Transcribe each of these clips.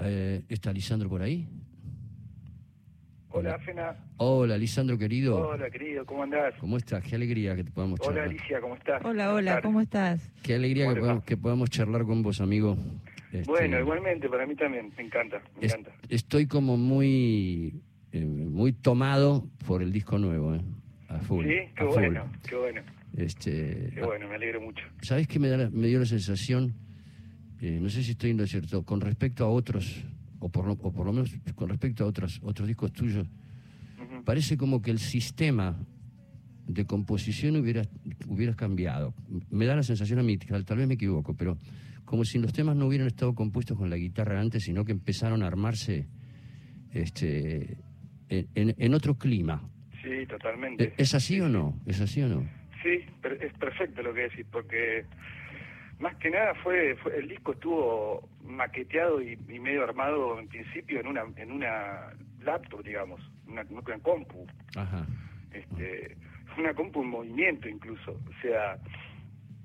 Eh, ¿Está Lisandro por ahí? Hola, Fena. Hola, Lisandro querido. Hola, querido, ¿cómo andás? ¿Cómo estás? Qué alegría que te podamos Hola, charlar. Alicia, ¿cómo estás? Hola, hola, ¿cómo estás? Qué alegría ¿Cómo que podamos, que podamos charlar con vos, amigo. Este, Bueno, igualmente, para mí también, me encanta, me es- encanta. estoy como muy, eh, muy tomado por el disco nuevo, ¿eh? A full. Sí, qué full. bueno, qué bueno, Este, qué bueno, me alegro mucho. ¿Sabes qué me, da la- me dio la sensación? Eh, no sé si estoy en lo cierto, con respecto a otros, o por, lo- o por lo menos con respecto a otros, otros discos tuyos, parece como que el sistema de composición hubiera, hubiera cambiado. Me da la sensación a mí, tal, vez me equivoco, pero como si los temas no hubieran estado compuestos con la guitarra antes, sino que empezaron a armarse este, en, en- en otro clima. Sí, totalmente. ¿E- ¿Es así o no? ¿Es así o no? Sí, es perfecto lo que decís, porque más que nada fue, fue- el disco estuvo maqueteado y, y medio armado en principio en una en una laptop, digamos, una, una compu, Ajá. este, una compu en movimiento incluso, o sea,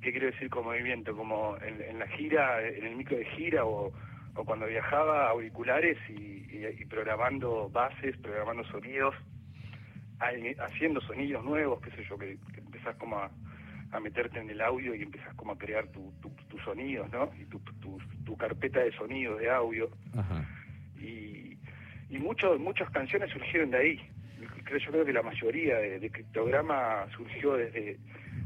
¿qué quiero decir con movimiento? Como en, en la gira, en el micro de gira o, o cuando viajaba auriculares y, y- y programando bases, programando sonidos, haciendo sonidos nuevos, qué sé yo, que, que empezás como a, a meterte en el audio y empezás como a crear tu- tu- tus sonidos, ¿no? Y tu, tu, tu carpeta de sonido, de audio Ajá. y, y muchos muchas canciones surgieron de ahí. Creo, yo creo que la mayoría de, de Criptograma surgió desde,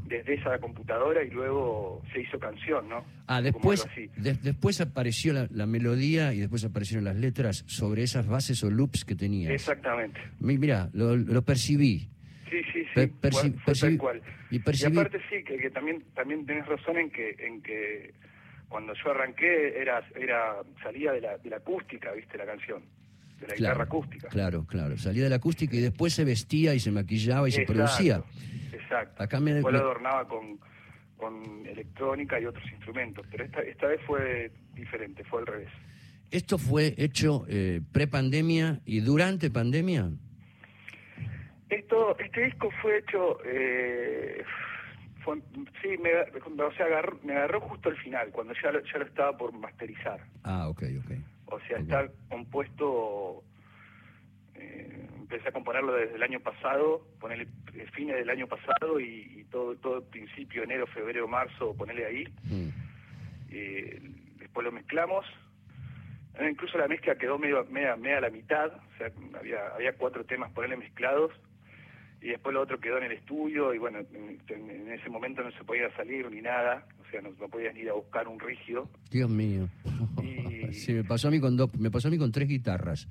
desde esa computadora y luego se hizo canción, ¿no? Ah, después, de- después apareció la, la melodía y después aparecieron las letras sobre esas bases o loops que tenías. Exactamente. Mi- Mira, lo, lo percibí. Sí, fue- perci- tal cual. y percibí- aparte sí, que, que también también tenés razón en que en que cuando yo arranqué era era salía de la, de la acústica, ¿viste? La canción. De la guitarra acústica. Claro, claro. Salía de la acústica y después se vestía y se maquillaba y se producía. Exacto. Acá me- Después lo adornaba con, con electrónica y otros instrumentos, pero esta, esta vez fue diferente, fue al revés. ¿Esto fue hecho eh, pre-pandemia y durante pandemia? Esto, este disco fue hecho, eh, fue- sí, me, o sea, agarró- me agarró justo al final, cuando ya lo, ya lo estaba por masterizar. Ah, ok, ok. O sea, está compuesto, eh, empecé a componerlo desde el año pasado, ponerle fines del año pasado y, y todo todo principio, enero, febrero, marzo, ponerle ahí. Mm. Eh, después lo mezclamos. Eh, incluso la mezcla quedó medio, media, media a la mitad, o sea, había, había cuatro temas ponerle mezclados. Y después lo otro quedó en el estudio y bueno, en, ese momento no se podía salir ni nada, o sea, no, no podías ir a buscar un rígido. Dios mío. Y- Sí, me pasó a mí con dos, me pasó a mí con tres guitarras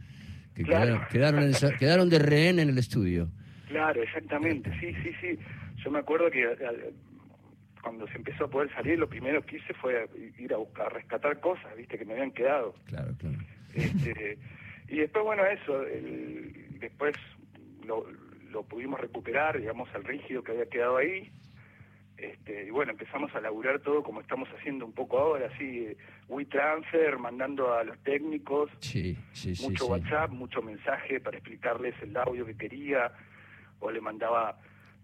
que Claro. quedaron, quedaron, en- quedaron de rehén en el estudio. Claro, exactamente, sí, sí, sí. Yo me acuerdo que eh, cuando se empezó a poder salir, lo primero que hice fue ir a buscar, a rescatar cosas, viste, que me habían quedado. Claro, claro. Este, y después, bueno, eso, el- después lo, lo pudimos recuperar, digamos, al rígido que había quedado ahí. Este, y bueno, empezamos a laburar todo como estamos haciendo un poco ahora, así, WeTransfer, mandando a los técnicos, Sí, sí, mucho sí. WhatsApp, mucho mensaje para explicarles el audio que quería, o le mandaba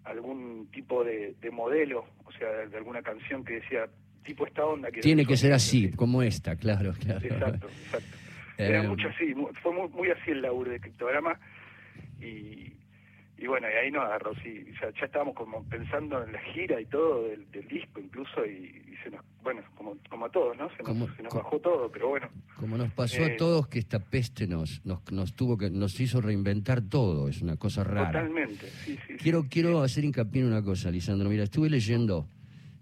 algún tipo de, de modelo, o sea, de, de alguna canción que decía, tipo esta onda. Que Tiene que ser así, como esta, claro, claro. Exacto, exacto. Era Eh, mucho así, fue muy, muy así el laburo de criptograma y, y bueno, y ahí nos agarró, sí, ya, ya estábamos como pensando en la gira y todo del, del disco incluso y, y se nos, bueno, como, como a todos, ¿no? Se nos, Como- se nos como- bajó todo, pero bueno, Como nos pasó Eh, a todos que esta peste nos, nos, nos tuvo que, nos hizo reinventar todo, es una cosa rara. totalmente, sí, sí. Quiero, sí, quiero sí. hacer hincapié en una cosa, Lisandro. Mira, estuve leyendo,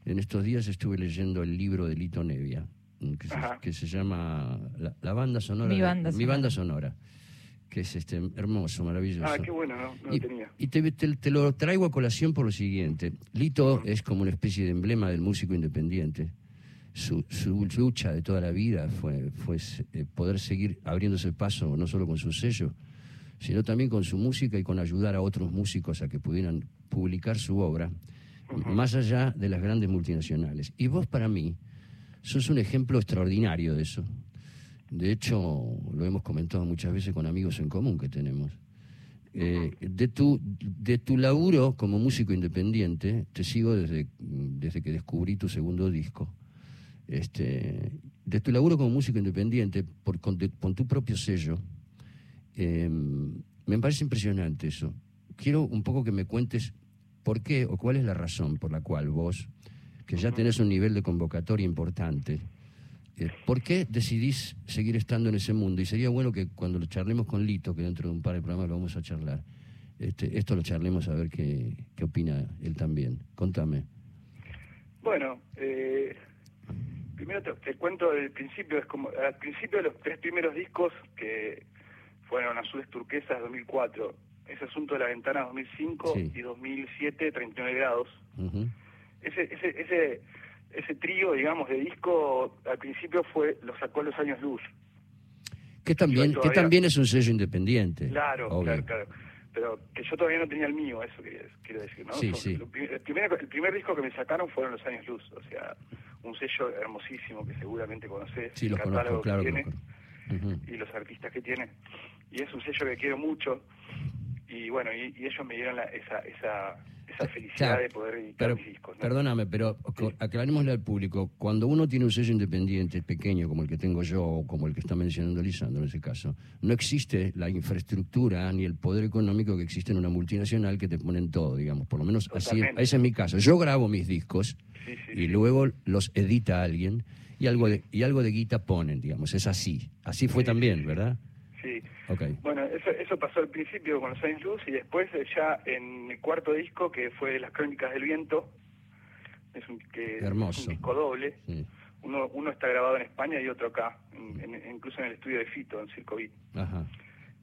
en estos días estuve leyendo el libro de Lito Nevia, mm, que se, que se llama la, la banda sonora. Mi de- banda Mi sonora. banda sonora, que es este hermoso, maravilloso. Ah, qué bueno, no, no lo y tenía. y te, te- te lo traigo a colación por lo siguiente. Lito es como una especie de emblema del músico independiente. Su, su lucha de toda la vida fue, fue eh, poder seguir abriéndose paso no solo con su sello, sino también con su música y con ayudar a otros músicos a que pudieran publicar su obra, más allá de las grandes multinacionales. Y vos para mí sos un ejemplo extraordinario de eso. De hecho, lo hemos comentado muchas veces con amigos en común que tenemos. Eh, de, tu, de tu laburo como músico independiente, te sigo desde, desde que descubrí tu segundo disco. este, de tu laburo como músico independiente, por, con, tu propio sello, em, me parece impresionante eso. Quiero un poco que me cuentes por qué o cuál es la razón por la cual vos, que ya tenés un nivel de convocatoria importante, ¿por qué decidís seguir estando en ese mundo? Y sería bueno que cuando lo charlemos con Lito, que dentro de un par de programas lo vamos a charlar, este, esto lo charlemos a ver qué, qué opina él también. Contame. Bueno, eh, primero te, cuento del principio, es como al principio de los tres primeros discos que fueron Azules Turquesas 2004, ese asunto de la ventana 2005 y 2007 39 grados. ese, ese, ese, ese trío, digamos, de disco al principio fue lo sacó los años luz. Que también, que también es un sello independiente. Claro, claro, claro pero que yo todavía no tenía el mío, eso quiero decir, ¿no? Sí, sí. El, primer, el primer disco que me sacaron fueron Los Años Luz, o sea, un sello hermosísimo que seguramente conoces, sí, el catálogo que tiene y los artistas que tiene. Y es un sello que quiero mucho y bueno, y, ellos me dieron esa, esa, esa felicidad de poder editar discos. Perdóname, pero aclarémosle al público, cuando uno tiene un sello independiente pequeño como el que tengo yo o como el que está mencionando Lisandro en ese caso, no existe la infraestructura ni el poder económico que existe en una multinacional que te ponen todo, digamos, por lo menos así, ese es mi caso. Yo grabo mis discos y luego los edita alguien y algo de, y algo de guita ponen, digamos, es así. Así fue también, ¿verdad? Sí. Bueno, eso, eso pasó al principio con los Años Luz y después eh, ya en el cuarto disco, que fue Las Crónicas del Viento, es un, que Hermoso. un disco doble. Uno, uno está grabado en España y otro acá, incluso en el estudio de Fito, en Circo Beat. Ajá.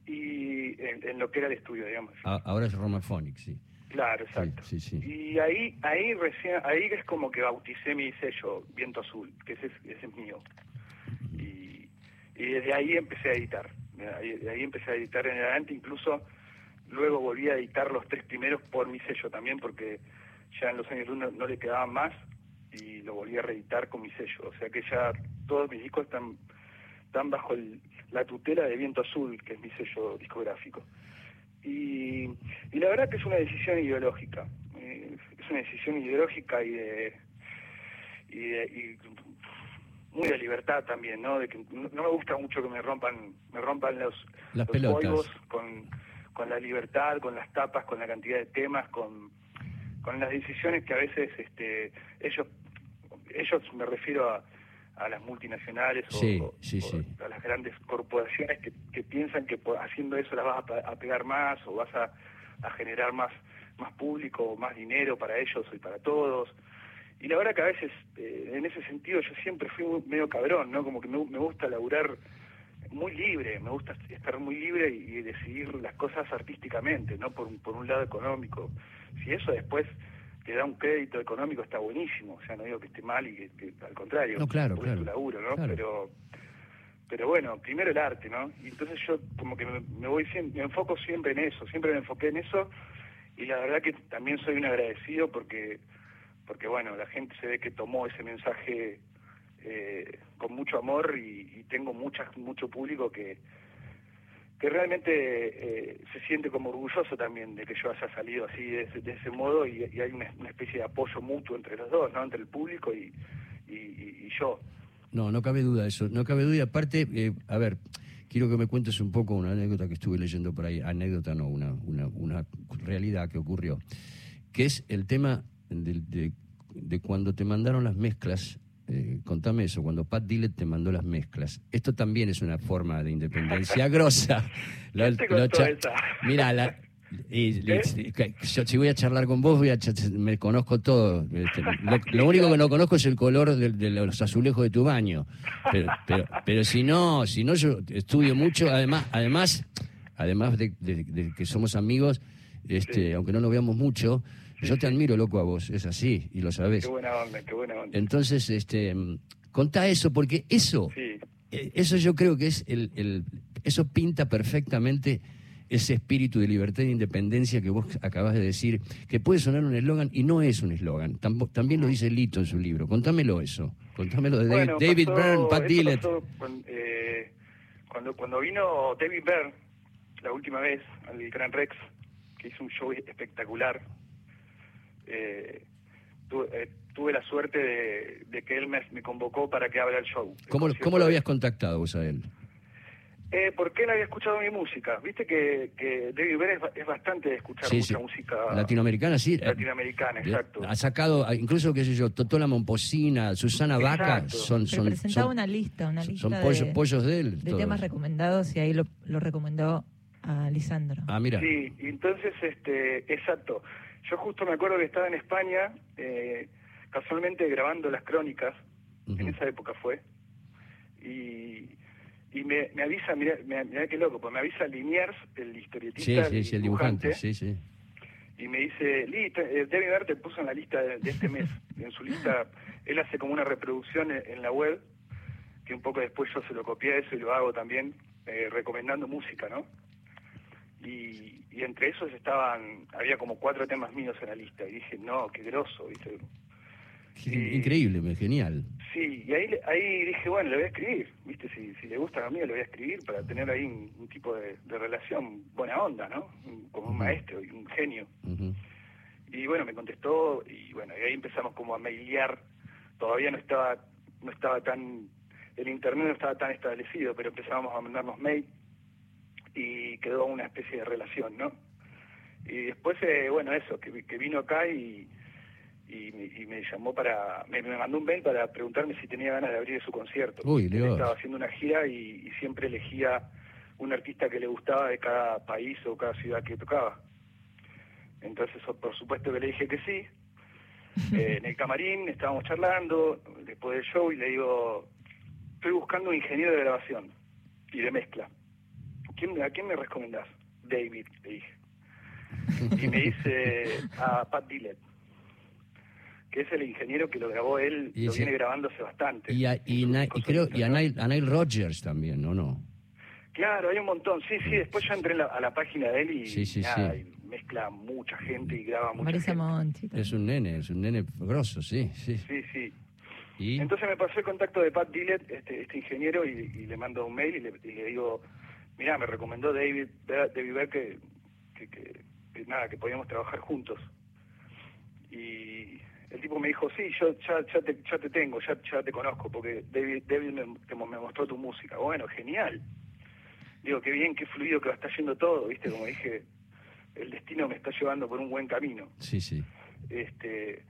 Y en, lo que era el estudio, digamos. ahora es Romaphonic, sí. Claro, exacto. Sí, sí, Y ahí, ahí recién, ahí es como que bauticé mi sello, Viento Azul, que ese, ese es mío. Y, y desde ahí empecé a editar. Ahí, empecé a editar en adelante, incluso luego volví a editar los tres primeros por mi sello también, porque ya en los años uno no le quedaban más y lo volví a reeditar con mi sello. O sea que ya todos mis discos están, están bajo la tutela de Viento Azul, que es mi sello discográfico. Y, la verdad que es una decisión ideológica. Eh, es una decisión ideológica y de, y, de, muy de libertad también, ¿no? De que no, me gusta mucho que me rompan me rompan los, las pelotas. con, con la libertad, con las tapas, con la cantidad de temas, con, con las decisiones que a veces este ellos ellos me refiero a, a las multinacionales o, a las grandes corporaciones que, que piensan que haciendo eso las vas a, pegar más o vas a, a generar más más público, más dinero para ellos y para todos y la verdad que a veces, eh, en ese sentido, yo siempre fui medio cabrón, ¿no? Como que me, gusta laburar muy libre, me gusta estar muy libre y, decidir las cosas artísticamente, no por, por un lado económico. Si eso después te da un crédito económico está buenísimo, o sea, no digo que esté mal y que, al contrario, no, claro, claro, laburo, ¿no? Pero pero bueno, primero el arte, ¿no? Y entonces yo como que me, me voy siempre, me enfoco siempre en eso, siempre me enfoqué en eso y la verdad que también soy un agradecido porque porque bueno, la gente se ve que tomó ese mensaje eh, con mucho amor y, tengo muchas, mucho público que, que realmente eh, se siente como orgulloso también de que yo haya salido así de, ese modo y, hay una, especie de apoyo mutuo entre los dos, ¿no? Entre el público y, y, yo. No, no cabe duda eso, no cabe duda. Y aparte, eh, a ver, quiero que me cuentes un poco una anécdota que estuve leyendo por ahí, anécdota no, una, una, una realidad que ocurrió, que es el tema de, de, cuando te mandaron las mezclas, eh, contame eso, cuando Pat Dillett te mandó las mezclas. Esto también es una forma de independencia grosa. Mira, la, y, ¿Eh? yo si voy a charlar con vos, voy a me conozco todo. Este, lo, único que no conozco es el color de, los azulejos de tu baño. Pero, pero, pero, si no, si no, yo estudio mucho. Además, además, además de, que somos amigos, este, aunque no nos veamos mucho, yo te admiro, loco, a vos, es así, y lo sabés. Qué buena onda, qué buena onda. Entonces, este, contá eso, porque eso, eh, eso yo creo que es el, el, eso pinta perfectamente ese espíritu de libertad e independencia que vos acabas de decir, que puede sonar un eslogan y no es un eslogan. También lo dice Lito en su libro. Contámelo eso. Contámelo de David, Byrne, Pat Dillett. Eh, cuando, cuando vino David Byrne la última vez al Gran Rex, que hizo un show espectacular, eh, eh, tuve la suerte de, de que él me, me convocó para que abra el show. ¿Cómo, concierto ¿Cómo lo habías contactado vos a él? Eh, porque él había escuchado mi música. Viste que, que David Ver es, es bastante de escuchar Sí, mucha sí. música Latinoamericana, sí. latinoamericana, Eh, exacto. Ha sacado, ah, incluso, qué sé yo, Totola Momposina, Susana Vaca, son, son, presentaba son, una lista, una lista son pollo- de, pollos de él. de todos. temas recomendados y ahí lo, lo recomendó a Lisandro. Ah, mira. Sí, entonces, este, exacto. Yo justo me acuerdo que estaba en España, eh, casualmente grabando las crónicas, en esa época fue, y, y me, me avisa, mira, mira qué loco, pues me avisa Liniers, el Sí, historietista, sí, sí, el dibujante, sí, sí. y me dice, eh, David Ver te puso en la lista de, de este mes, en su lista, él hace como una reproducción en, en la web, que un poco después yo se lo copié a eso y lo hago también, eh, recomendando música, ¿no? Y, y entre esos estaban, había como cuatro temas míos en la lista, y dije, no, qué groso, ¿viste? Y- Increíble, genial. Sí, y ahí, ahí dije, bueno, le voy a escribir, ¿viste? Si, si le gustan a mí, le voy a escribir para tener ahí un, un tipo de, de relación buena onda, ¿no? Como un maestro y un genio. Y bueno, me contestó y bueno, y ahí empezamos como a mailear. Todavía no estaba no estaba tan el internet no estaba tan establecido, pero empezábamos a mandarnos mail y quedó una especie de relación, ¿no? Y después, eh, bueno, eso, que, que vino acá y, y, me, y me llamó para, me, me mandó un mail para preguntarme si tenía ganas de abrir su concierto. Uy, Él estaba haciendo una gira y, y siempre elegía un artista que le gustaba de cada país o cada ciudad que tocaba. Entonces, por supuesto que le dije que sí. Eh, en el camarín estábamos charlando después del show y le digo, estoy buscando un ingeniero de grabación y de mezcla. ¿Quién, ¿A quién me recomendás? David, le dije. Y me dice a Pat Dillett, que es el ingeniero que lo grabó él, Y lo ese- viene grabando hace bastante. Y, a, y, creo, y a, ¿no? Nile, a Nile Rodgers también, ¿no? no? Claro, hay un montón. Sí, sí, después yo entré en la- a la página de él y, Sí, sí, nada, sí. y mezcla mucha gente y graba mucha Marisa gente. Monti. Es un nene, es un nene grosso, sí, sí. Sí, sí. Y, Entonces me pasó el contacto de Pat Dillett, este, este ingeniero, y, y le mando un mail y le, y le digo, mira, me recomendó David, David Beck que, que, que- que nada, que podíamos trabajar juntos. Y el tipo me dijo, sí, yo ya, ya, te, ya te tengo, ya, ya te conozco, porque David, David me, te- me mostró tu música. Bueno, genial. Digo, qué bien, qué fluido que va a estar yendo todo, ¿viste? Como dije, el destino me está llevando por un buen camino. sí, sí. Este,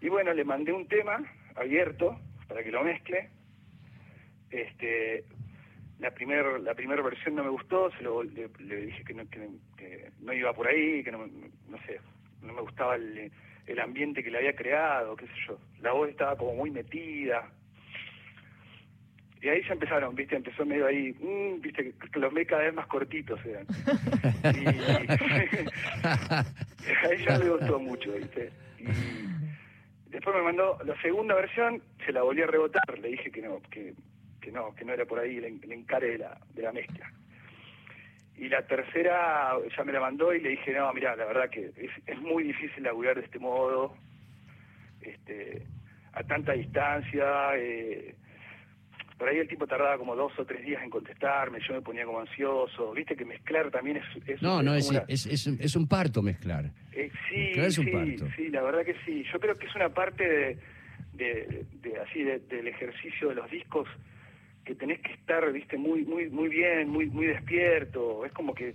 y bueno, le mandé un tema abierto para que lo mezcle. Este, la primer la primera versión no me gustó, se lo, le, le dije que no, que, no iba por ahí, que no, no sé, no me gustaba el, ambiente que le había creado, qué sé yo. La voz estaba como muy metida. Y ahí ya empezaron, viste, empezó medio ahí, mm, viste, que los ve cada vez más cortitos eran. Y, a ella le gustó mucho, ¿viste? Y después me mandó la segunda versión, se la volví a rebotar, le dije que no, que, que no, que no era por ahí el, en- el encare de la, de la mezcla. Y la tercera ya me la mandó y le dije, no, mira, la verdad que es, es muy difícil laburar de este modo, este, a tanta distancia, eh, por ahí el tipo tardaba como dos o tres días en contestarme, yo me ponía como ansioso, viste que mezclar también es... es No, no, es, una- es, es, un- es un parto mezclar. eh, sí, Claro, es un sí, parto. sí, la verdad que sí. Yo creo que es una parte de, de, de- así de- del ejercicio de los discos que tenés que estar, viste, muy muy muy bien, muy muy despierto. Es como que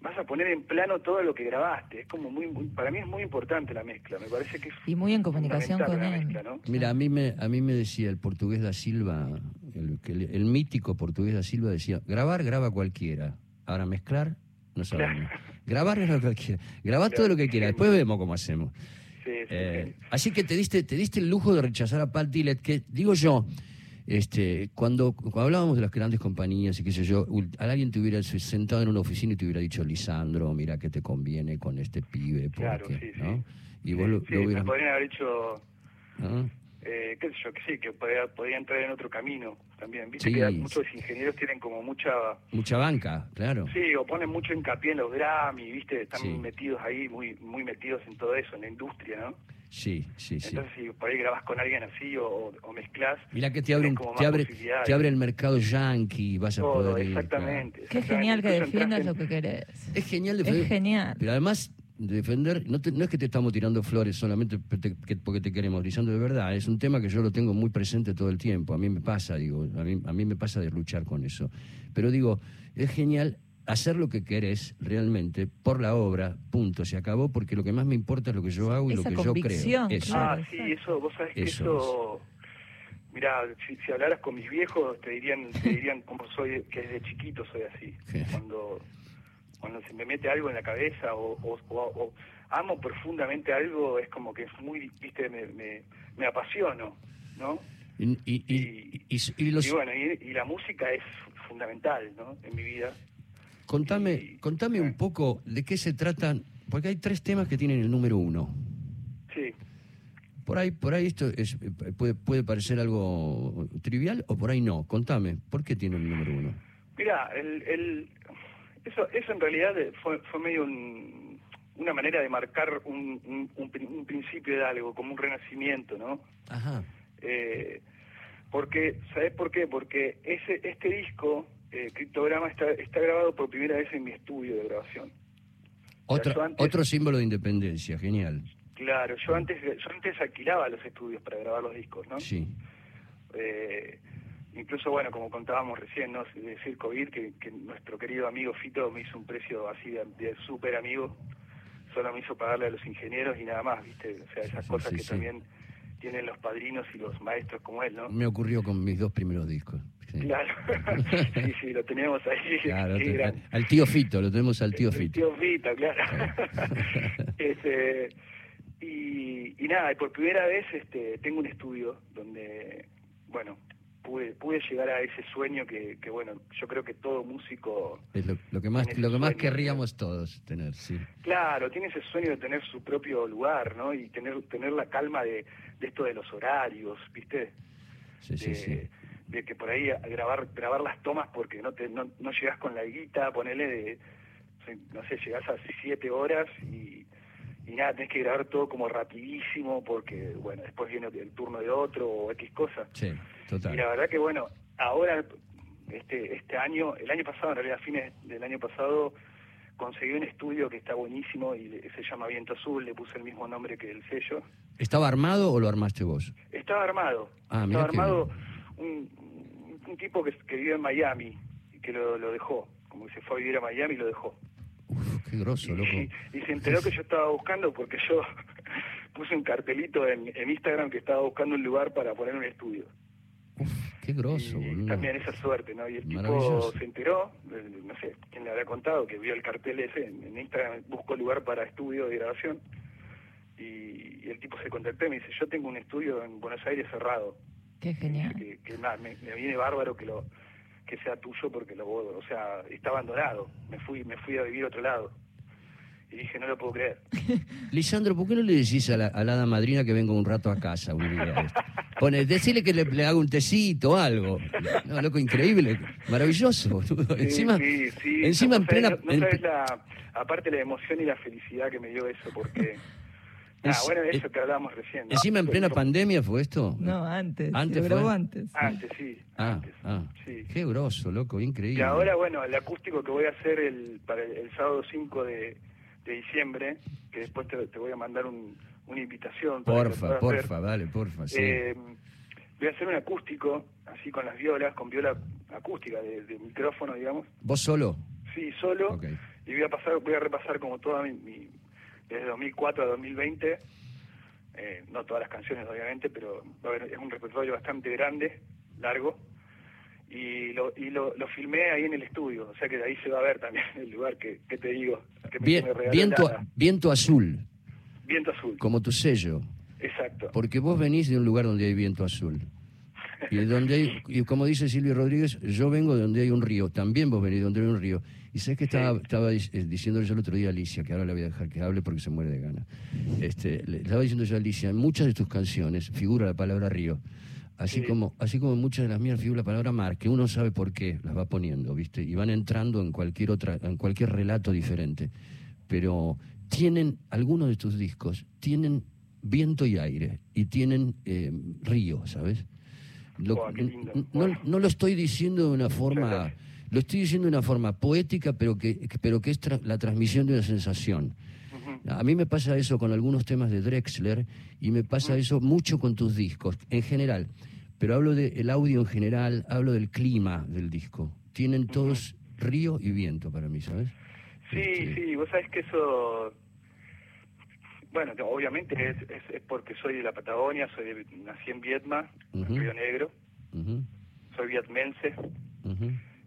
vas a poner en plano todo lo que grabaste. Es como muy, muy- para mí es muy importante la mezcla. Me parece que es Y muy en comunicación con él. la mezcla, ¿no? Mira, a mí me, a mí me decía el portugués da Silva, el, que el, el mítico portugués da Silva decía, grabar, graba cualquiera. Ahora mezclar, no sabemos. Grabar, graba cualquiera. Grabá todo lo que quieras, después vemos cómo hacemos. Sí, sí, Eh, sí. así que te diste, te diste el lujo de rechazar a Pat Dillett, que digo yo, este, cuando, cuando hablábamos de las grandes compañías y qué sé yo, alguien te hubiera sentado en una oficina y te hubiera dicho, Lisandro, mira que te conviene con este pibe, porque, Claro, sí, sí. Y vos lo, Sí, lo hubieras... podrían haber dicho, ¿no? eh, qué sé yo, que sí, que podía, podía entrar en otro camino también. Viste Sí. que muchos ingenieros tienen como mucha Mucha banca, claro. Sí, o ponen mucho hincapié en los Grammy, ¿viste? Están metidos ahí, muy muy metidos en todo eso, en la industria, ¿no? Sí, sí, sí. Entonces, si por ahí grabás con alguien así o, o mezclás, Mira que te abre, un- te, abre, posibilidades. te abre el mercado yankee, vas a todo, poder ir, exactamente. Qué exactamente. genial que defiendas lo que querés. Es genial, de Es genial. pero además defender, no, te- no es que te estamos tirando flores solamente porque te queremos, Lisandro, de verdad, es un tema que yo lo tengo muy presente todo el tiempo, a mí me pasa, digo, a mí, a mí me pasa de luchar con eso. Pero digo, es genial hacer lo que querés realmente por la obra, punto, se acabó, porque lo que más me importa es lo que yo hago y Esa lo que yo creo. convicción, Eso. claro. Ah, sí, eso, vos sabés que Eso eso... Mirá, si, si hablaras con mis viejos te dirían, te dirían cómo soy, que desde chiquito soy así. Sí. Cuando, cuando se me mete algo en la cabeza o, o- o- o amo profundamente algo, es como que es muy, viste, me, me, me apasiono, ¿no? Y, y, y- y- y los- Y bueno, y, y la música es fundamental, ¿no? En mi vida. Contame, contame un poco de qué se tratan, porque hay tres temas que tienen el número uno. Sí. Por ahí, por ahí esto es, eh, puede, puede parecer algo trivial o por ahí no. Contame, ¿por qué tiene el número uno? Mira, el, el, eso, eso en realidad fue, fue medio un- una manera de marcar un, un principio de algo, como un renacimiento, ¿no? Ajá. Eh, porque, ¿sabes por qué? Porque ese este disco, eh, Criptograma, está, está grabado por primera vez en mi estudio de grabación. Antes- otro símbolo de independencia, genial. Claro, yo antes yo antes alquilaba los estudios para grabar los discos, ¿no? Sí. Eh, incluso, bueno, como contábamos recién, ¿no? De Circo Beat, que, que nuestro querido amigo Fito me hizo un precio así de, de súper amigo, solo me hizo pagarle a los ingenieros y nada más, ¿viste? O sea, esas Sí, cosas sí, que sí. también tienen los padrinos y los maestros como él, ¿no? Me ocurrió con mis dos primeros discos. Sí. Claro, sí, sí, lo teníamos ahí. Claro, al tío Fito, lo tenemos al tío el Fito. tío Fito, claro. este, y, y nada, y por primera vez este, tengo un estudio donde, bueno, pude, pude llegar a ese sueño que, que, bueno, yo creo que todo músico, Es lo, lo que más, lo que más querríamos todos tener, sí. claro, tiene ese sueño de tener su propio lugar, ¿no? Y tener, tener la calma de, de esto de los horarios, ¿viste? Sí, sí, sí. De que por ahí a grabar grabar las tomas porque no te no, no llegas con la guita, ponele de, no sé, llegás a siete horas y, y nada, tenés que grabar todo como rapidísimo porque, bueno, después viene el turno de otro o X cosa. Sí, Y la total. verdad que, bueno, ahora, este este año, el año pasado, en realidad, a fines del año pasado, conseguí un estudio que está buenísimo y se llama Viento Azul, le puse el mismo nombre que el sello. ¿Estaba armado o lo armaste vos? Estaba armado. Ah, Estaba armado un, un tipo que, que vive en Miami y que lo, lo dejó. Como que se fue a vivir a Miami y lo dejó. Uf, qué grosso, loco. Y, y se enteró que yo estaba buscando porque yo puse un cartelito en, en Instagram que estaba buscando un lugar para poner un estudio. Uf, qué grosso, y boludo. también esa suerte, ¿no? Y el tipo se enteró, eh, no sé quién le habrá contado, que vio el cartel ese en, en Instagram, buscó lugar para estudio de grabación. Y, y el tipo se contactó y me dice, yo tengo un estudio en Buenos Aires cerrado. Qué genial. que, que nada, me, me viene bárbaro que lo que sea tuyo porque lo o sea está abandonado me fui me fui a vivir a otro lado y dije no lo puedo creer Lisandro, ¿por qué no le decís a la, a la hada madrina que venga un rato a casa un día? Pone, decirle que le, le haga un tecito o algo. No, loco, increíble, maravilloso. Sí, encima, sí, sí. encima No en plena... no, en- sabes la aparte la emoción y la felicidad que me dio eso porque ah Es- bueno es- eso que hablábamos recién ¿no? encima en plena pandemia fue esto. No, antes. ¿Antes se grabó fue? antes. antes sí Ah, antes ah. sí Qué grosso, loco, increíble. Y ahora, bueno, el acústico que voy a hacer el, para el, el sábado 5 de, de diciembre, que después te, te voy a mandar un, una invitación. Porfa, porfa, dale, porfa, sí. Eh, voy a hacer un acústico, así con las violas, con viola acústica, de, de micrófono, digamos. ¿Vos solo? Sí, solo. Y voy a pasar, voy a repasar como toda mi, mi- desde 2004 a 2020. eh, no todas las canciones, obviamente, pero a es un repertorio bastante grande, largo. Y lo, y lo, lo filmé ahí en el estudio, o sea que de ahí se va a ver también el lugar que, que te digo. Que Bien- me viento, la- viento azul, viento azul. como tu sello. Exacto. Porque vos venís de un lugar donde hay viento azul. Y donde hay, y como dice Silvio Rodríguez, yo vengo de donde hay un río, también vos venís de donde hay un río. Y sabes que estaba, estaba eh, diciéndole yo el otro día a Alicia, que ahora la voy a dejar que hable porque se muere de gana. Este, le estaba diciendo yo a Alicia, en muchas de tus canciones figura la palabra río. Así Sí. como, así como en muchas de las mías figura la palabra mar, que uno sabe por qué las va poniendo, ¿viste? Y van entrando en cualquier otra, en cualquier relato diferente. Pero tienen, algunos de tus discos, tienen viento y aire, y tienen eh, río, ¿sabes? Lo- Oh, no, no lo estoy diciendo de una forma. Lo estoy diciendo de una forma poética, pero que, pero que es tra- la transmisión de una sensación. A mí me pasa eso con algunos temas de Drexler y me pasa eso mucho con tus discos, en general. Pero hablo del audio en general, hablo del clima del disco. Tienen todos río y viento para mí, ¿sabes? Sí, Este, sí, vos sabés que eso, bueno, no, obviamente es, es, es porque soy de la Patagonia, soy de- nací en Vietma, en Río Negro, soy vietmense.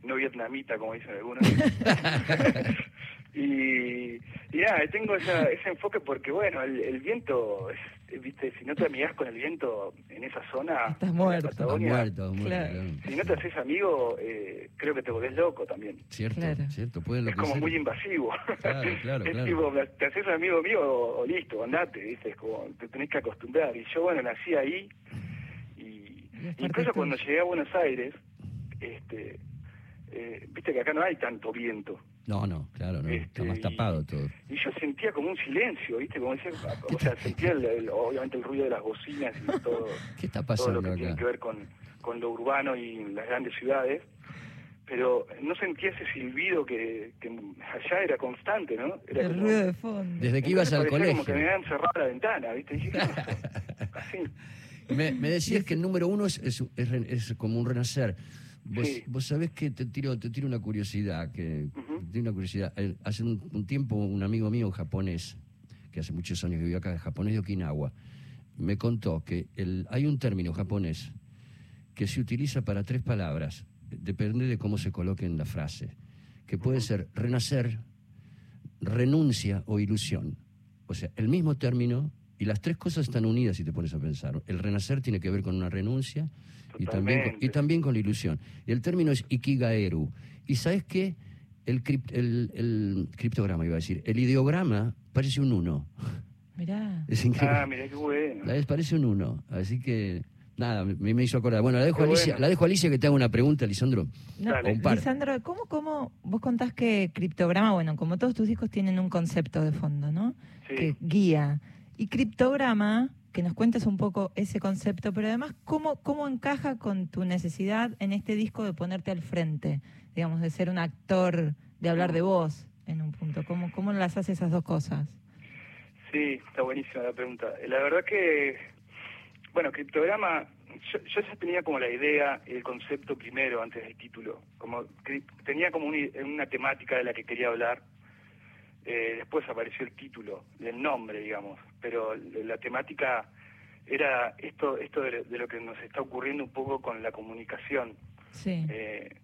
No vietnamita como dicen algunos. y, y nada, tengo esa, ese enfoque porque, bueno, el, el viento, es- viste, si no te amigas con el viento en esa zona, Estás muerto. Estás muerto, muerto, Claro. si no te haces amigo, eh, creo que te volvés loco también. Cierto, Claro. cierto, puede Es como muy invasivo. Claro, claro, es tipo, te haces amigo mío o, o listo, andate, ¿viste? Es como, te tenés que acostumbrar. Y yo, bueno, nací ahí. Y incluso cuando llegué a Buenos Aires, este, eh, viste que acá no hay tanto viento. No, no, claro, no, está Este, más y- tapado todo. Y yo sentía como un silencio, ¿viste? Como decía, o sea, sentía el- el- obviamente el ruido de las bocinas y todo, ¿Qué está todo pasando lo que tiene que ver con, con lo urbano y las grandes ciudades. Pero no sentía ese silbido que, que allá era constante, ¿no? Era El como- ruido de fondo. Desde que ibas al parecía como que me colegio. habían cerrado la ventana, ¿viste? Dije, ¿qué pasó? Así. Me, me decías que el número uno es, es, es re- es como un renacer. Vos, Sí. vos sabés que te tiro, te tiro una curiosidad, que Ujú. te tiro una curiosidad. Eh, Hace un, un tiempo un amigo mío japonés, que hace muchos años que vive acá, japonés de Okinawa, me contó que el, hay un término japonés que se utiliza para tres palabras, depende de cómo se coloque en la frase, que puede ser renacer, renuncia o ilusión. O sea, el mismo término y las tres cosas están unidas si te pones a pensar. El renacer tiene que ver con una renuncia y también, con, y también con la ilusión. Y el término es ikigaeru. ¿Y sabes qué? El, cript- el, el criptograma, iba a decir, el ideograma parece un uno. Mirá. Es increíble. Ah, mira qué bueno. La vez parece un uno. Así que, nada, me, me hizo acordar. Bueno, la dejo, a Alicia, bueno. la dejo a Alicia que te haga una pregunta, Lisandro. No, Dale. Un par. Lisandro, ¿cómo, ¿cómo vos contás que criptograma, bueno, como todos tus discos tienen un concepto de fondo, ¿no? Sí. Que guía. Y criptograma, que nos cuentes un poco ese concepto, pero además, ¿cómo, ¿cómo encaja con tu necesidad en este disco de ponerte al frente? Digamos, de ser un actor, de hablar de vos en un punto. ¿Cómo, cómo las haces esas dos cosas? Sí, está buenísima la pregunta. La verdad que, bueno, criptograma, yo, yo ya tenía como la idea, el concepto primero antes del título. Como tenía como un- una temática de la que quería hablar. Eh, después apareció el título, el nombre, digamos. Pero la temática era esto, esto de, de lo que nos está ocurriendo un poco con la comunicación. Sí. eh,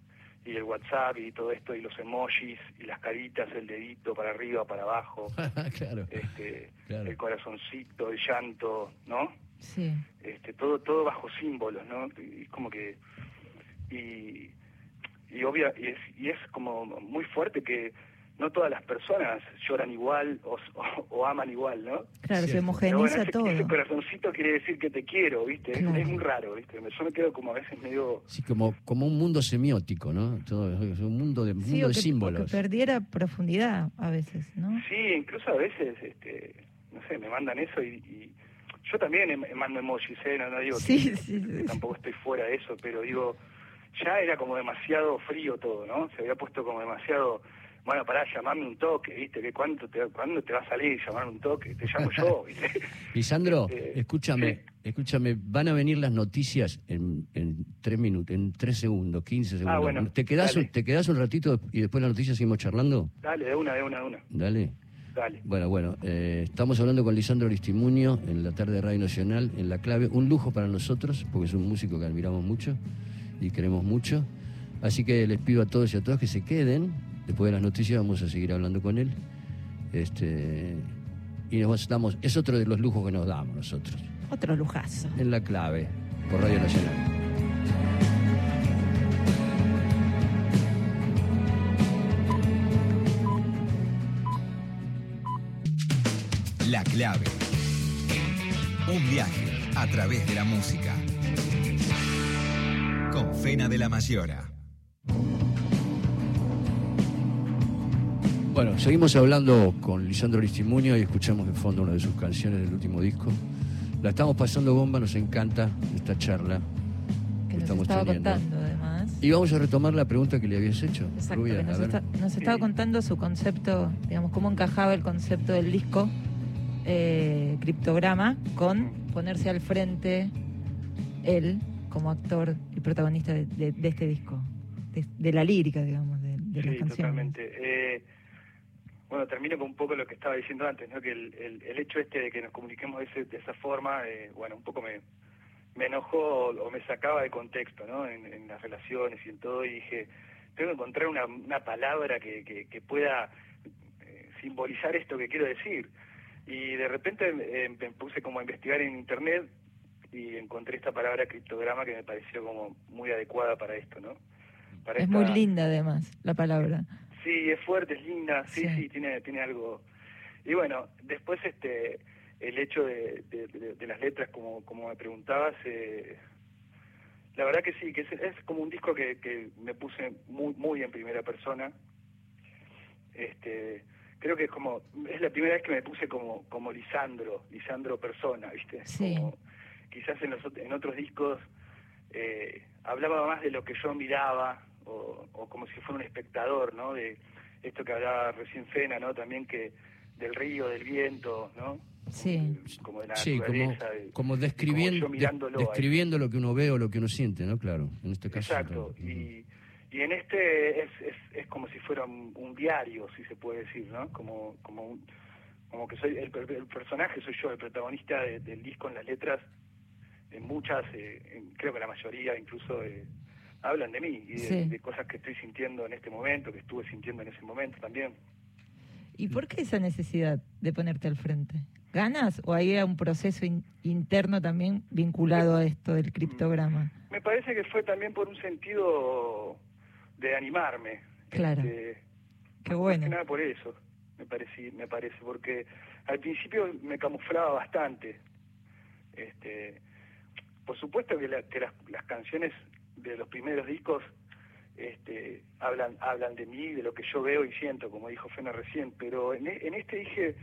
y el WhatsApp y todo esto, y los emojis, y las caritas, el dedito para arriba, para abajo claro. este, Claro. el corazoncito, el llanto, ¿no? Sí. Este, todo, todo bajo símbolos, ¿no? Y es como que y y obvia y es, y es como muy fuerte que no todas las personas lloran igual o, o- o aman igual, ¿no? Claro, se Cierto. Pero homogeniza bueno, ese, todo. ese corazoncito quiere decir que te quiero, ¿viste? Es- Claro. Es, muy raro, ¿viste? Yo me quedo como a veces medio Sí, como, como un mundo semiótico, ¿no? Todo, es un mundo de, Sí, mundo o de que, o símbolos. que perdiera profundidad a veces, ¿no? Sí, incluso a veces, este, no sé, me mandan eso y, y yo también em- mando emojis, ¿eh? No, no digo Sí, que, sí, que sí. tampoco estoy fuera de eso, pero digo, ya era como demasiado frío todo, ¿no? Se había puesto como demasiado, bueno, pará, llamame un toque, ¿viste? que cuánto te, ¿Cuándo te va a salir llamar un toque? Te llamo yo, ¿viste? Lisandro, Este, escúchame, sí. escúchame, van a venir las noticias en, en tres minutos, en tres segundos, 15 segundos. Ah, bueno, ¿Te, quedás, dale. un- ¿Te quedás un ratito y después de las noticias seguimos charlando? Dale, de una, de una, de una. Dale. Dale. Bueno, bueno, eh, estamos hablando con Lisandro Aristimuño en la tarde de Radio Nacional, en La Clave. Un lujo para nosotros, porque es un músico que admiramos mucho y queremos mucho. Así que les pido a todos y a todas que se queden. Después de las noticias vamos a seguir hablando con él. Este, y nos damos, es otro de los lujos que nos damos nosotros, Otro lujazo. en La Clave, por Radio Nacional. La clave. Un viaje a través de la música. Con Fena de la Mayora. Bueno, seguimos hablando con Lisandro Aristimuño y escuchamos de fondo una de sus canciones del último disco. La estamos pasando bomba, nos encanta esta charla Que nos estamos estaba teniendo. contando, además. Y vamos a retomar la pregunta que le habías hecho. Exacto, Rubia, que nos, a ver. está- nos estaba contando su concepto, digamos, cómo encajaba el concepto del disco eh, Criptograma con ponerse al frente él como actor y protagonista de, de- de este disco, de, de la lírica, digamos, de, de las Sí, canciones. totalmente. Eh, bueno, termino con un poco lo que estaba diciendo antes, ¿no? que el, el, el hecho este de que nos comuniquemos de, ese- de esa forma, eh, bueno, un poco me, me enojó o, o me sacaba de contexto ¿no? en, en las relaciones y en todo, y dije, tengo que encontrar una, una palabra que, que, que pueda eh, simbolizar esto que quiero decir. Y de repente eh, me puse como a investigar en internet y encontré esta palabra criptograma que me pareció como muy adecuada para esto, ¿no? Para Es esta- muy linda además la palabra. Sí, es fuerte, es linda, sí, Sí. sí, tiene, tiene algo. Y bueno, después este el hecho de, de- de- de las letras, como, como me preguntabas, eh, la verdad que sí, que es, es como un disco que, que me puse muy, muy en primera persona. Este, creo que es como, es la primera vez que me puse como, como Lisandro, Lisandro persona, ¿viste? Sí. Como, quizás en, los, en otros discos eh, hablaba más de lo que yo miraba o, o como si fuera un espectador, ¿no? De esto que hablaba recién Fena, ¿no? También que del río, del viento, ¿no? Sí. Como de la Sí, como, describiendo, de- describiendo lo que uno ve o lo que uno siente, ¿no? Claro, en este caso. Exacto. Y, y en este es, es, es como si fuera un, un diario, si se puede decir, ¿no? Como, como, un- como que soy el, per- el personaje, soy yo, el protagonista de- del disco en las letras. En muchas, eh, en- creo que la mayoría incluso eh, hablan de mí y de, Sí. de cosas que estoy sintiendo en este momento, que estuve sintiendo en ese momento también. ¿Y por qué esa necesidad de ponerte al frente? ¿Ganas o hay un proceso in- interno también vinculado a esto del criptograma? Me parece que fue también por un sentido de animarme. Claro. Este, Qué Más bueno. que nada por eso, me parece, me parece, porque al principio me camuflaba bastante. Este, por supuesto que, la- que las, las canciones de los primeros discos este, hablan hablan de mí, de lo que yo veo y siento, como dijo Fena recién, pero en, e- en este dije,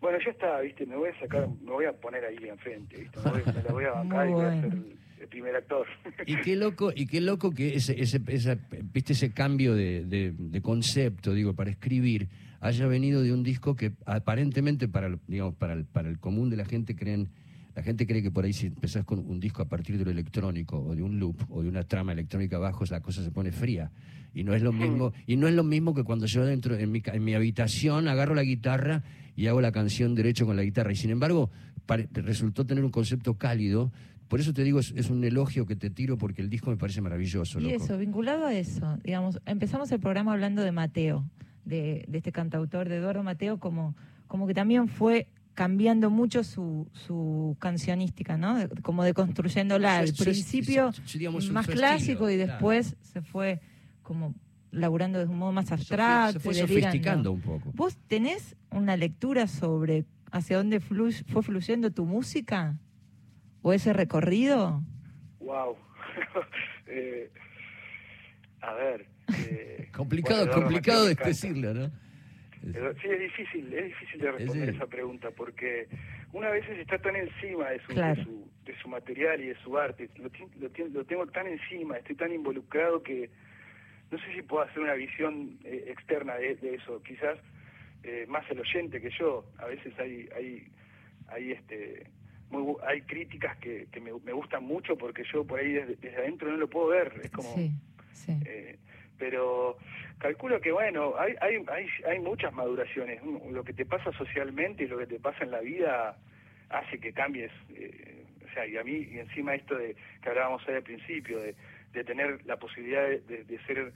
bueno, ya está, viste, me voy a sacar, me voy a poner ahí enfrente, viste, me, voy- me la voy a bancar y voy a ser el, el primer actor. Y qué loco, y qué loco que ese, ese, esa- viste ese cambio de, de- de concepto, digo, para escribir, haya venido de un disco que aparentemente para el, digamos, para el, para el común de la gente creen, la gente cree que por ahí si empezás con un disco a partir de lo electrónico o de un loop o de una trama electrónica abajo, la cosa se pone fría. Y no es lo mismo, y no es lo mismo que cuando yo dentro en mi, en mi habitación agarro la guitarra y hago la canción derecho con la guitarra. Y sin embargo, resultó tener un concepto cálido. Por eso te digo, es, es un elogio que te tiro porque el disco me parece maravilloso. Y eso, vinculado a eso, digamos, empezamos el programa hablando de Mateo, de, de este cantautor, de Eduardo Mateo, como, como que también fue cambiando mucho su, su cancionística, ¿no? De- como deconstruyéndola. Al principio más clásico estilo, y claro. después se fue como laburando de un modo más Se fue- abstracto. se fue sofisticando un poco. ¿Vos tenés una lectura sobre hacia dónde flu- fue fluyendo tu música? ¿O ese recorrido? Wow. Eh, a ver. eh, Complicado, bueno, complicado de decirlo, ¿no? Sí, es difícil, es difícil de responder Sí. esa pregunta porque una vez está tan encima de su, Claro. de su, de su material y de su arte, lo, lo, lo tengo tan encima, estoy tan involucrado que no sé si puedo hacer una visión eh, externa de, de eso. Quizás eh, más el oyente que yo. A veces hay hay hay este muy bu- hay críticas que, que me, me gustan mucho porque yo por ahí desde, desde adentro no lo puedo ver. Es como Sí, sí. eh, pero calculo que bueno hay, hay hay hay muchas maduraciones lo que te pasa socialmente y lo que te pasa en la vida hace que cambies eh, o sea y a mí y encima esto de que hablábamos hoy al principio de, de tener la posibilidad de, de- de ser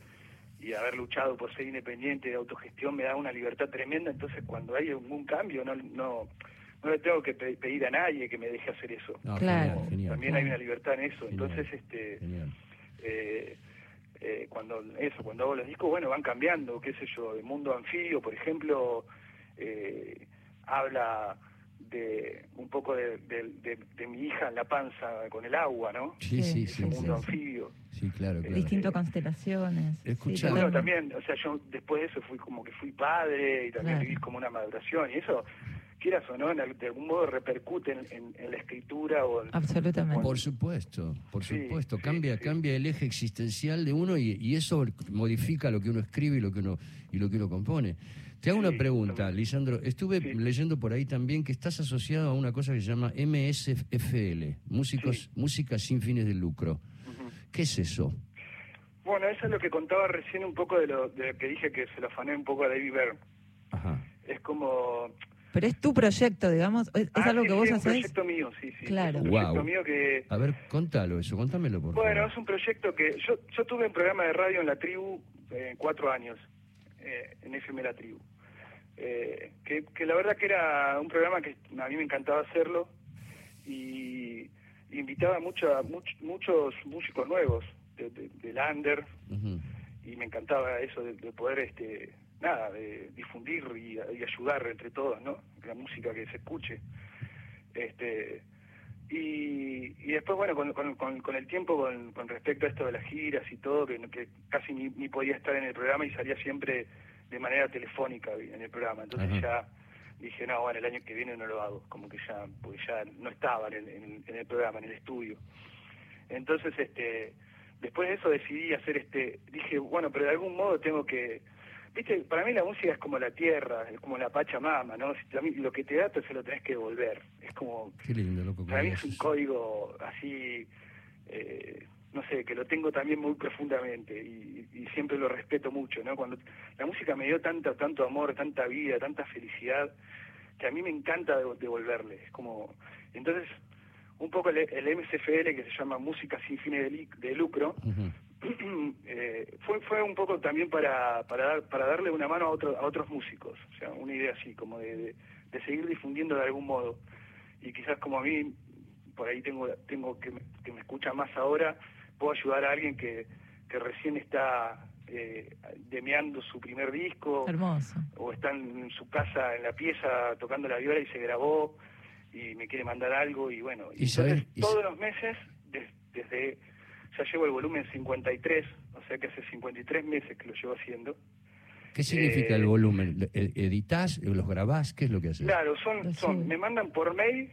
y haber luchado por ser independiente de autogestión me da una libertad tremenda entonces cuando hay algún cambio no no no le tengo que pe- pedir a nadie que me deje hacer eso No, Claro. genial, genial. también hay una libertad en eso Genial. entonces este Genial. eh, eh, cuando eso cuando hago los discos bueno van cambiando qué sé yo el mundo anfibio por ejemplo eh, habla de un poco de, de- de- de mi hija en la panza con el agua no Sí, Sí, sí, ese sí. mundo sí. anfibio Sí, claro, claro. Distinto constelaciones. sí, Escuchá. bueno también o sea yo después de eso fui como que fui padre y también Claro. viví como una maduración y eso quieras o no, en de algún modo repercute en, en- en la escritura o en, Absolutamente. Por supuesto, por Sí, supuesto. cambia, sí. cambia el eje existencial de uno y, y eso modifica lo que uno escribe y lo que uno, y lo que uno compone. Te hago Sí, una pregunta, también. Lisandro. Estuve Sí. leyendo por ahí también que estás asociado a una cosa que se llama MSFL, músicos, Sí. Música sin fines de lucro. ¿Qué es eso? Bueno, eso es lo que contaba recién un poco de lo, de lo que dije que se lo afané un poco a David Byrne. Ajá. Es como... Pero es tu proyecto, digamos. ¿Es, es Ah, algo sí, que sí, vos es un haces? proyecto mío, sí, sí. Claro. Es un proyecto mío que... A ver, contalo eso, contámelo por Bueno, favor. es un proyecto que yo, yo tuve un programa de radio en la tribu eh, cuatro años, eh, en FM La Tribu. Eh, que, que la verdad que era un programa que a mí me encantaba hacerlo y invitaba mucho a much- muchos músicos nuevos de, de, Ujú. y me encantaba eso de, de poder este nada de difundir y, y ayudar entre todos no la música que se escuche. Este y, y después bueno con, con, con, con el tiempo con, con respecto a esto de las giras y todo que, que casi ni, ni podía estar en el programa y salía siempre de manera telefónica en el programa. Entonces Ajá. ya dije no bueno el año que viene no lo hago como que ya pues ya no estaba en en en el programa en el estudio. Entonces, este, después de eso decidí hacer este, dije, bueno, pero de algún modo tengo que, viste, para mí la música es como la tierra, es como la pachamama, ¿no? Lo que te da, te se lo tenés que devolver. Es como, Qué lindo, loco. para mí es un código así, eh, no sé, que lo tengo también muy profundamente y, y siempre lo respeto mucho, ¿no? Cuando la música me dio tanto, tanto amor, tanta vida, tanta felicidad, que a mí me encanta dev- devolverle. Es como, entonces, un poco el, el MCFL, que se llama Música sin fines de, de lucro. eh, fue fue un poco también para para dar, para darle una mano a otro, a otros músicos o sea una idea así como de, de, de seguir difundiendo de algún modo. Y quizás como a mí por ahí tengo tengo que me, que me escucha más ahora puedo ayudar a alguien que que recién está eh, demeando su primer disco. Hermoso. o está en su casa en la pieza tocando la viola y se grabó y me quiere mandar algo y bueno. Y y sabes- entonces y- todos los meses des- desde ya llevo el volumen 53 o sea que hace 53 meses que lo llevo haciendo ¿Qué significa Eh, el volumen? ¿E- ¿Editas? ¿Los grabás? ¿Qué es lo que haces? claro son Lo son me mandan por mail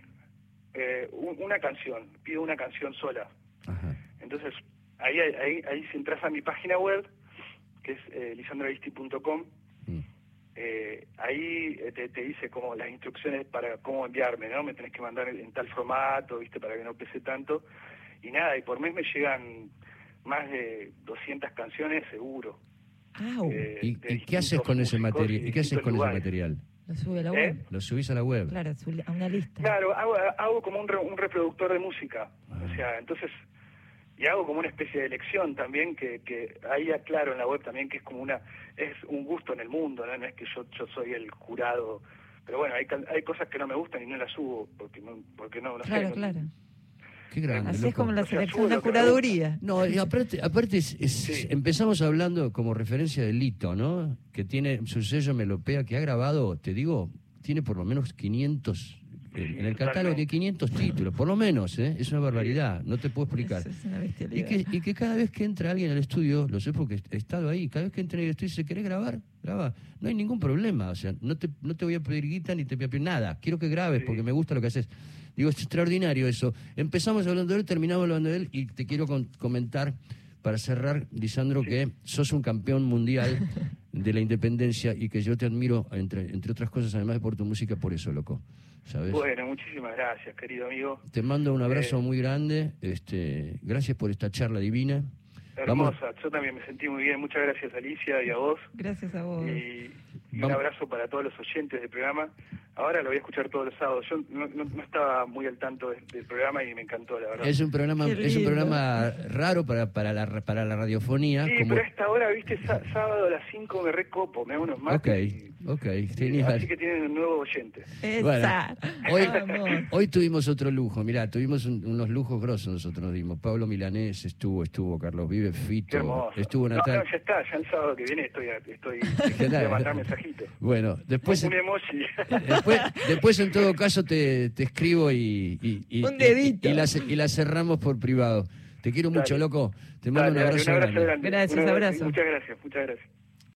eh, un- una canción pido una canción sola Ajá. entonces ahí ahí ahí si entras a mi página web que es eh, Mm. eh, ahí eh, te, te dice como las instrucciones para cómo enviarme, ¿no? Me tenés que mandar en tal formato, ¿viste? Para que no pese tanto. Y nada, y por mes me llegan más de 200 canciones seguro. Au. eh, ¿Y, y qué haces con ese material? y ¿Y qué haces con ese material? Lo sube a la ¿Eh? web. ¿Lo subís a la web? Claro, a una lista. Claro, hago, hago como un, re- un reproductor de música. Ah. O sea, entonces, y hago como una especie de elección también, que, que ahí aclaro en la web también que es como una, es un gusto en el mundo, ¿no? No es que yo, yo soy el jurado. Pero bueno, hay, hay cosas que no me gustan y no las subo, porque no, porque no, no sé, Claro, no- claro. Qué grande, Así es como la selección, una curaduría. No, y aparte, aparte es- es- Sí. empezamos hablando como referencia de Lito, ¿no? Que tiene su sello Melopea, que ha grabado, te digo, tiene por lo menos 500, eh, en el catálogo tiene 500 títulos, por lo menos, ¿eh? Es una barbaridad, no te puedo explicar. Es, una Y bestialidad. que, y que cada vez que entra alguien al estudio, lo sé porque he estado ahí, cada vez que entra al estudio y dice, ¿querés grabar? Graba. No hay ningún problema, o sea, no te, no te voy a pedir guita ni te voy a pedir nada. Quiero que grabes porque me gusta lo que haces. Digo, es extraordinario eso. Empezamos hablando de él, terminamos hablando de él y te quiero con- comentar, para cerrar, Lisandro, que sos un campeón mundial de la independencia y que yo te admiro, entre, entre otras cosas, además de por tu música, por eso, loco. ¿Sabes? Bueno, muchísimas gracias, querido amigo. Te mando un abrazo Eh, muy grande. Este, gracias por esta charla divina. Vamos. Hermosa, yo también me sentí muy bien. Muchas gracias, Alicia, y a vos. Gracias a vos. Y, y un abrazo para todos los oyentes del programa. Ahora lo voy a escuchar todos los sábados. Yo no, no- no estaba muy al tanto del, del programa y me encantó, la verdad. Es un programa, es un programa raro para, para, la, para la radiofonía. sí, como... pero a esta hora, viste, Sá- sábado a las 5 me recopo, me hago unos Ok, mates. y- ok, y- genial. así que tienen un nuevo oyente. Hoy, hoy tuvimos otro lujo, mirá, tuvimos un- unos lujos grosos nosotros nos dimos. Pablo Milanés estuvo, estuvo Carlos Vive, Fito, estuvo no, Natalia. no, ya está, ya el sábado que viene estoy, a- estoy voy a mandar mensajitos. Bueno, después, un emoji. después, después en todo caso te, te escribo y, y, y- Un dedito. y, la, y la cerramos por privado. Te quiero mucho, Dale. loco. Te mando Dale, un dale, abrazo, grande. Gracias, Un abrazo. Muchas gracias, muchas gracias.